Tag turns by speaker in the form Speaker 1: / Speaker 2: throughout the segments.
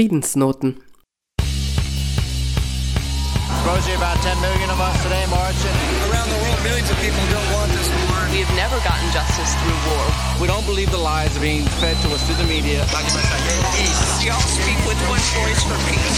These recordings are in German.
Speaker 1: Friedensnoten.
Speaker 2: Rosie, about 10 million of us today marching.
Speaker 3: Around the world, millions of people don't want this war.
Speaker 4: We have never gotten justice through war.
Speaker 5: We don't believe the lies being fed to us through the media.
Speaker 3: Peace. Y'all speak with one voice for peace.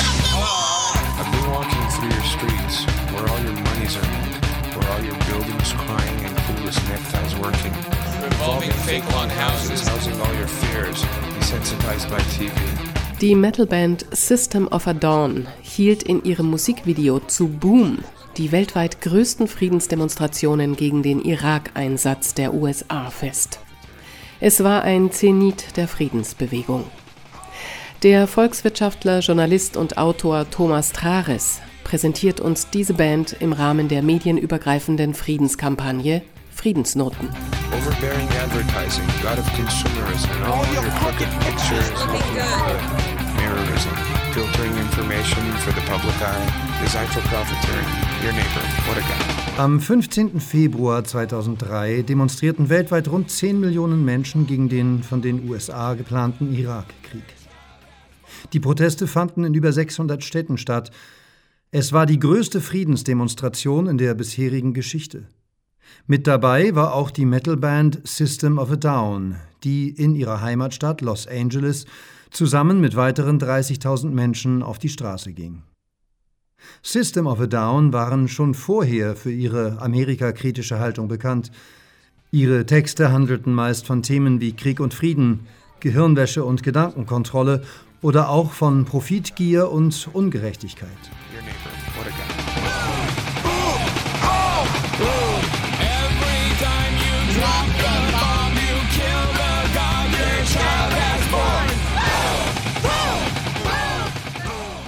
Speaker 6: I've been walking through your streets, where all your money's earned, where all your buildings crying and clueless neckties working.
Speaker 7: Revolving fake lawn houses.
Speaker 6: Housing all your fears, desensitized by TV.
Speaker 1: Die Metalband System of a Dawn hielt in ihrem Musikvideo zu Boom die weltweit größten Friedensdemonstrationen gegen den Irak-Einsatz der USA fest. Es war ein Zenit der Friedensbewegung. Der Volkswirtschaftler, Journalist und Autor Thomas Trares präsentiert uns diese Band im Rahmen der medienübergreifenden Friedenskampagne Friedensnoten.
Speaker 6: Overbearing advertising, god of consumerism, all your crooked pictures looking good. Mirrorism, filtering information for the public eye, for profiteering. Your neighbor, what a guy.
Speaker 8: Am 15. Februar 2003 demonstrierten weltweit rund 10 Millionen Menschen gegen den von den USA geplanten Irakkrieg. Die Proteste fanden in über 600 Städten statt. Es war die größte Friedensdemonstration in der bisherigen Geschichte. Mit dabei war auch die Metalband System of a Down, die in ihrer Heimatstadt Los Angeles zusammen mit weiteren 30.000 Menschen auf die Straße ging. System of a Down waren schon vorher für ihre amerikakritische Haltung bekannt. Ihre Texte handelten meist von Themen wie Krieg und Frieden, Gehirnwäsche und Gedankenkontrolle oder auch von Profitgier und Ungerechtigkeit.
Speaker 6: Your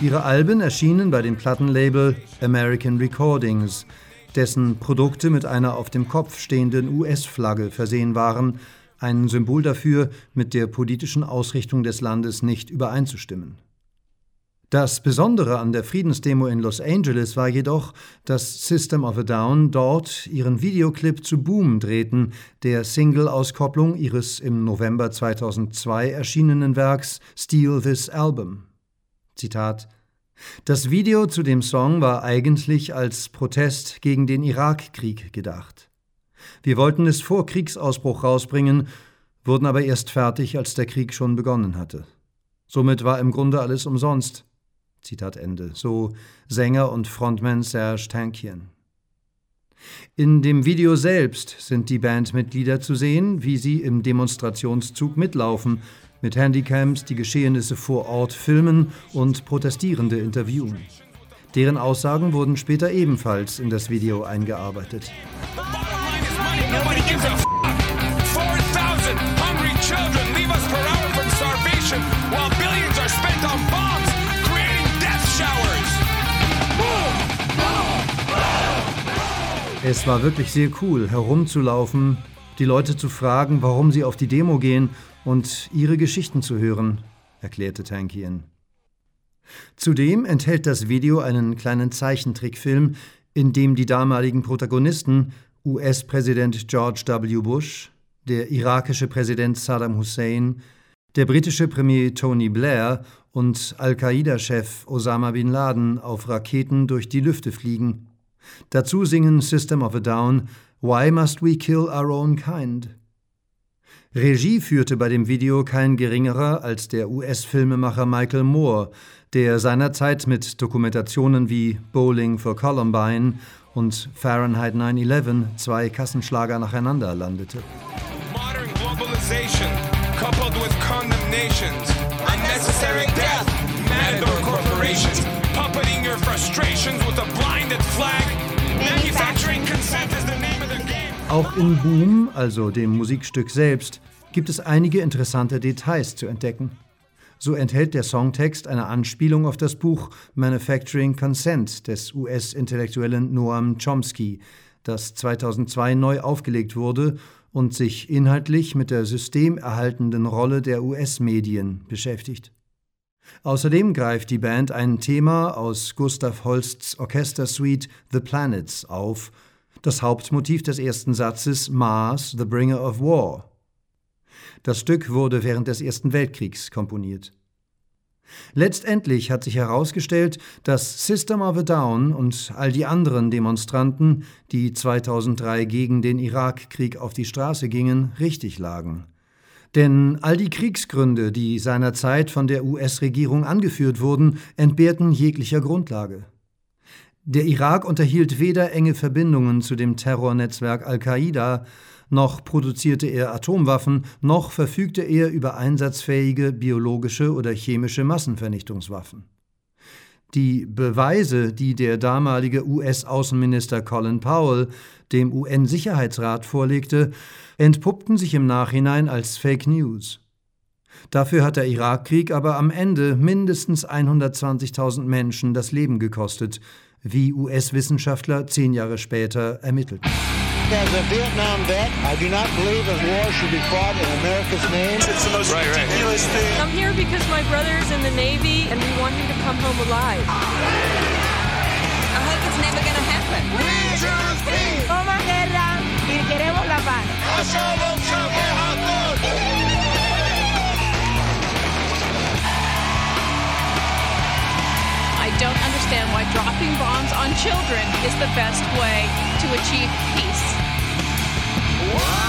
Speaker 8: Ihre Alben erschienen bei dem Plattenlabel American Recordings, dessen Produkte mit einer auf dem Kopf stehenden US-Flagge versehen waren, ein Symbol dafür, mit der politischen Ausrichtung des Landes nicht übereinzustimmen. Das Besondere an der Friedensdemo in Los Angeles war jedoch, dass System of a Down dort ihren Videoclip zu Boom drehten, der Single-Auskopplung ihres im November 2002 erschienenen Werks Steal This Album. Zitat Das Video zu dem Song war eigentlich als Protest gegen den Irakkrieg gedacht. Wir wollten es vor Kriegsausbruch rausbringen, wurden aber erst fertig, als der Krieg schon begonnen hatte. Somit war im Grunde alles umsonst. Zitat Ende. So Sänger und Frontman Serge Tankian. In dem Video selbst sind die Bandmitglieder zu sehen, wie sie im Demonstrationszug mitlaufen, mit Handycams die Geschehnisse vor Ort filmen und Protestierende interviewen. Deren Aussagen wurden später ebenfalls in das Video eingearbeitet.
Speaker 7: Bottom line is money. Nobody gives a f- 4,000 hungry children leave us per hour from starvation, while billions are spent on bombs, creating death showers.
Speaker 8: Es war wirklich sehr cool, herumzulaufen, die Leute zu fragen, warum sie auf die Demo gehen und ihre Geschichten zu hören, erklärte Tankian. Zudem enthält das Video einen kleinen Zeichentrickfilm, in dem die damaligen Protagonisten US-Präsident George W. Bush, der irakische Präsident Saddam Hussein, der britische Premier Tony Blair und Al-Qaida-Chef Osama bin Laden auf Raketen durch die Lüfte fliegen. Dazu singen System of a Down Why Must We Kill Our Own Kind? Regie führte bei dem Video kein geringerer als der US-Filmemacher Michael Moore, der seinerzeit mit Dokumentationen wie Bowling for Columbine und Fahrenheit 9/11 zwei Kassenschlager nacheinander landete.
Speaker 7: Modern globalization, coupled with condemnations, unnecessary death, matador corporations, puppeting your frustrations with a blinded flag.
Speaker 8: Auch in Boom, also dem Musikstück selbst, gibt es einige interessante Details zu entdecken. So enthält der Songtext eine Anspielung auf das Buch Manufacturing Consent des US-Intellektuellen Noam Chomsky, das 2002 neu aufgelegt wurde und sich inhaltlich mit der systemerhaltenden Rolle der US-Medien beschäftigt. Außerdem greift die Band ein Thema aus Gustav Holsts Orchestersuite The Planets auf, das Hauptmotiv des ersten Satzes Mars, the Bringer of War. Das Stück wurde während des Ersten Weltkriegs komponiert. Letztendlich hat sich herausgestellt, dass System of a Down und all die anderen Demonstranten, die 2003 gegen den Irakkrieg auf die Straße gingen, richtig lagen. Denn all die Kriegsgründe, die seinerzeit von der US-Regierung angeführt wurden, entbehrten jeglicher Grundlage. Der Irak unterhielt weder enge Verbindungen zu dem Terrornetzwerk Al-Qaida, noch produzierte er Atomwaffen, noch verfügte er über einsatzfähige biologische oder chemische Massenvernichtungswaffen. Die Beweise, die der damalige US-Außenminister Colin Powell dem UN-Sicherheitsrat vorlegte, entpuppten sich im Nachhinein als Fake News. Dafür hat der Irakkrieg aber am Ende mindestens 120.000 Menschen das Leben gekostet, wie US-Wissenschaftler zehn Jahre später ermittelten.
Speaker 2: As a Vietnam vet, I do not believe that war should be fought in America's name.
Speaker 9: It's the most right, ridiculous right. thing.
Speaker 10: I'm here because my brother's in the Navy and we want him to come home alive.
Speaker 11: I hope it's never going to happen.
Speaker 12: We choose peace. Toma guerra y queremos la paz.
Speaker 4: Understand why dropping bombs on children is the best way to achieve peace.